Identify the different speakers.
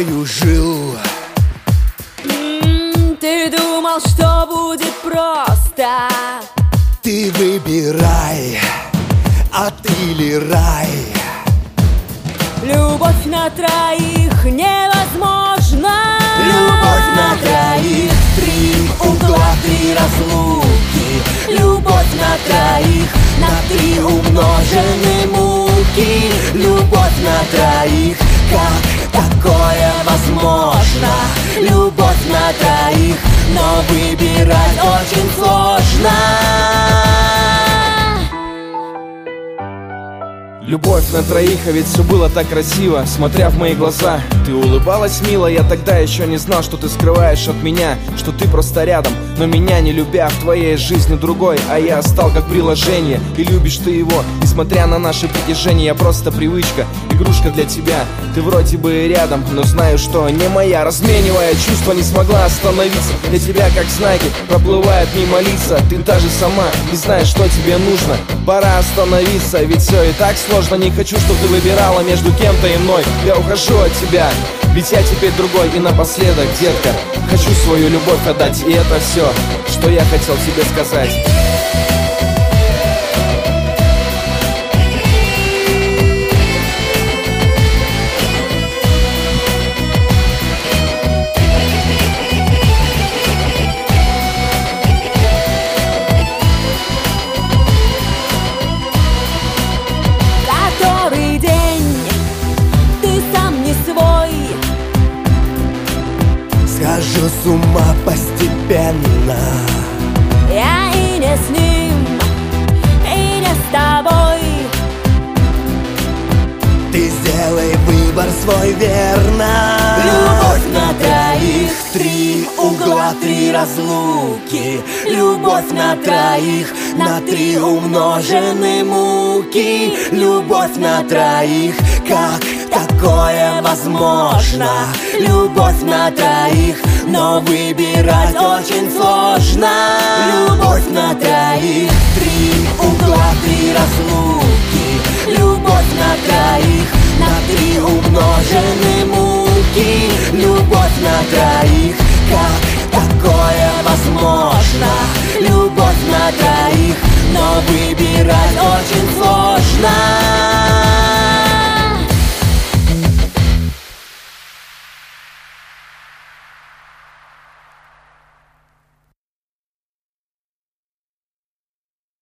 Speaker 1: мною жил. Ты думал, что будет просто.
Speaker 2: Ты выбирай, ад или рай
Speaker 1: Любовь на троих невозможна.
Speaker 2: Любовь на троих Три угла, три разлуки. Любовь на троих На три умножены муки. Любовь на троих как такое возможно. Любовь на троих, но выбирать очень
Speaker 3: Любовь на троих, а ведь все было так красиво Смотря в мои глаза, ты улыбалась мило Я тогда еще не знал, что ты скрываешь от меня Что ты просто рядом, но меня не любя В твоей жизни другой, а я стал как приложение И любишь ты его, несмотря на наши притяжения Я просто привычка, игрушка для тебя. Ты вроде бы рядом, но знаю, что не моя. Разменивая чувства, не смогла остановиться. Для тебя, как знаки, проплывает мимо лица. Ты даже сама не знаешь, что тебе нужно. Пора остановиться, ведь все и так сложно Не хочу, чтобы ты выбирала между кем-то и мной. Я ухожу от тебя, ведь я теперь другой. И напоследок, детка, хочу свою любовь отдать. И это все, что я хотел тебе сказать
Speaker 2: Схожу с ума постепенно.
Speaker 1: Я и не с ним, и не с тобой.
Speaker 2: Ты сделай выбор свой верно. Любовь на троих, три угла, три разлуки. Любовь на троих, на три умножены муки. Любовь на троих, как такое возможно? Любовь на троих, но выбирать очень сложно. Любовь на троих Три угла, три разлуки. Любовь на троих, на три умножены муки. Любовь на троих, как